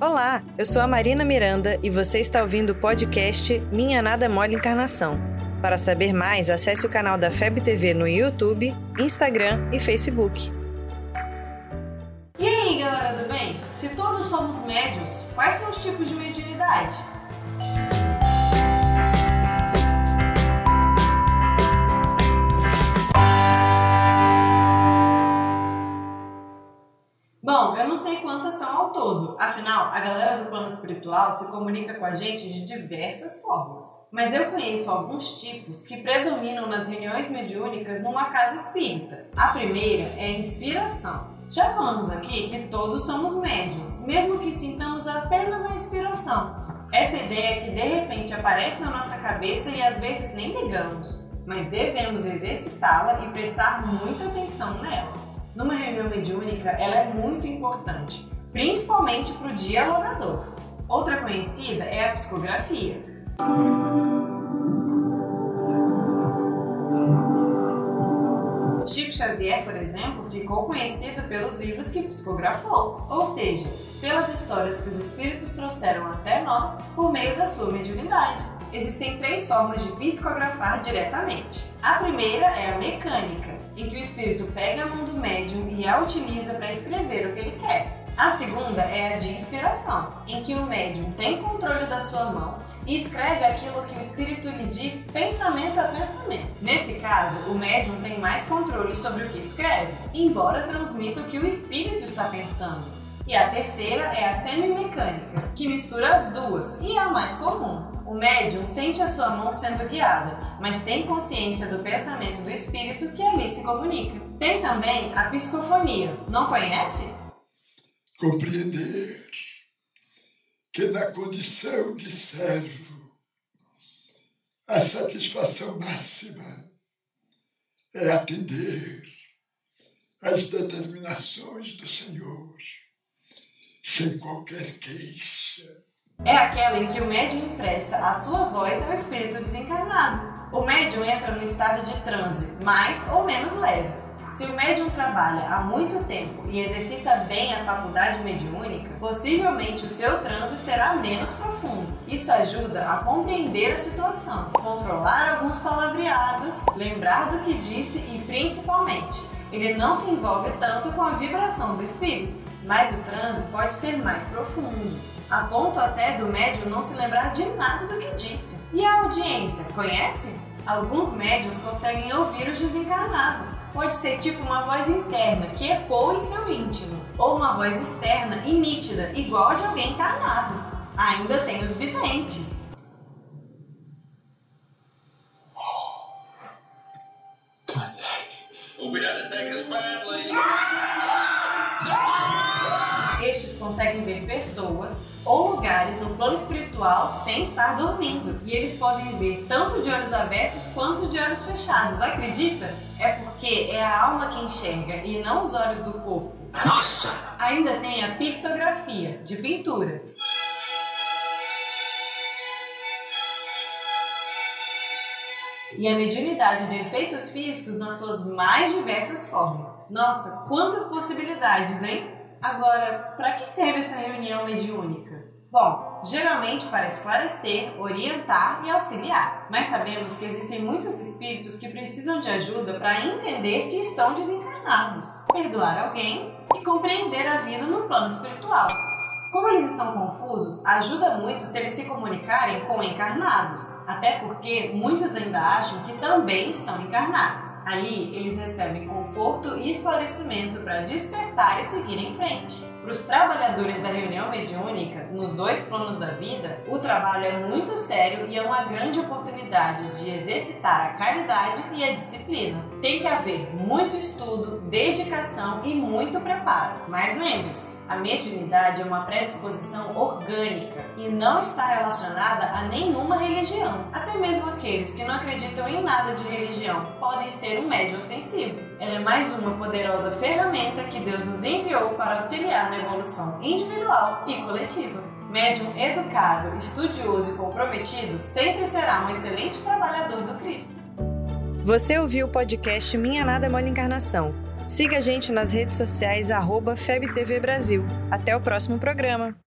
Olá, eu sou a Marina Miranda e você está ouvindo o podcast Minha Nada Mole Encarnação. Para saber mais, acesse o canal da FEB TV no YouTube, Instagram e Facebook. E aí, galera do bem? Se todos somos médios, quais são os tipos de mediunidade? Bom, eu não sei quantas são ao todo, afinal, a galera do plano espiritual se comunica com a gente de diversas formas. Mas eu conheço alguns tipos que predominam nas reuniões mediúnicas numa casa espírita. A primeira é a inspiração. Já falamos aqui que todos somos médiums, mesmo que sintamos apenas a inspiração. Essa ideia que de repente aparece na nossa cabeça e às vezes nem ligamos, mas devemos exercitá-la e prestar muita atenção nela mediúnica, ela é muito importante, principalmente para o dialogador. Outra conhecida é a psicografia. Chico Xavier, por exemplo, ficou conhecido pelos livros que psicografou, ou seja, pelas histórias que os espíritos trouxeram até nós por meio da sua mediunidade. Existem três formas de psicografar diretamente. A primeira é a mecânica, em que o espírito pega a mão do médium e a utiliza para escrever o que ele quer. A segunda é a de inspiração, em que o médium tem controle da sua mão e escreve aquilo que o espírito lhe diz pensamento a pensamento. Nesse caso, o médium tem mais controle sobre o que escreve, embora transmita o que o espírito está pensando. E a terceira é a semimecânica, que mistura as duas e é a mais comum. O médium sente a sua mão sendo guiada, mas tem consciência do pensamento do espírito que ali se comunica. Tem também a psicofonia. Não conhece? Compreender que na condição de servo, a satisfação máxima é atender às determinações do Senhor, sem qualquer queixa. É aquela em que o médium empresta a sua voz ao espírito desencarnado. O médium entra no estado de transe, mais ou menos leve se o médium trabalha há muito tempo e exercita bem a faculdade mediúnica, possivelmente o seu transe será menos profundo. Isso ajuda a compreender a situação, controlar alguns palavreados, lembrar do que disse e, principalmente, ele não se envolve tanto com a vibração do espírito. Mas o transe pode ser mais profundo, a ponto até do médium não se lembrar de nada do que disse. E a audiência, conhece? Alguns médios conseguem ouvir os desencarnados. Pode ser tipo uma voz interna que ecoa em seu íntimo, ou uma voz externa e nítida, igual a de alguém encarnado. Ainda tem os videntes. Contact. Hope he doesn't take us badly. Estes conseguem ver pessoas ou lugares no plano espiritual sem estar dormindo. E eles podem ver tanto de olhos abertos quanto de olhos fechados. Acredita? É porque é a alma que enxerga e não os olhos do corpo. Nossa! Ainda tem a pictografia, de pintura. e a mediunidade de efeitos físicos nas suas mais diversas formas. Nossa, quantas possibilidades, hein? Agora, para que serve essa reunião mediúnica? Bom, geralmente para esclarecer, orientar e auxiliar, mas sabemos que existem muitos espíritos que precisam de ajuda para entender que estão desencarnados, perdoar alguém e compreender a vida no plano espiritual. Como eles estão confusos, ajuda muito se eles se comunicarem com encarnados, até porque muitos ainda acham que também estão encarnados. Ali, eles recebem conforto e esclarecimento para despertar e seguir em frente. Para os trabalhadores da reunião mediúnica, nos dois planos da vida, o trabalho é muito sério e é uma grande oportunidade de exercitar a caridade e a disciplina. Tem que haver muito estudo, dedicação e muito preparo. Mas lembre-se, a mediunidade é uma predisposição orgânica e não está relacionada a nenhuma religião. Até mesmo aqueles que não acreditam em nada de religião podem ser um médium ostensivo. Ela é mais uma poderosa ferramenta que Deus nos enviou para auxiliar na evolução individual e coletiva. Médium educado, estudioso e comprometido sempre será um excelente trabalhador do Cristo. Você ouviu o podcast Minha Nada Mole Encarnação. Siga a gente nas redes sociais, arroba FebTV Brasil. Até o próximo programa.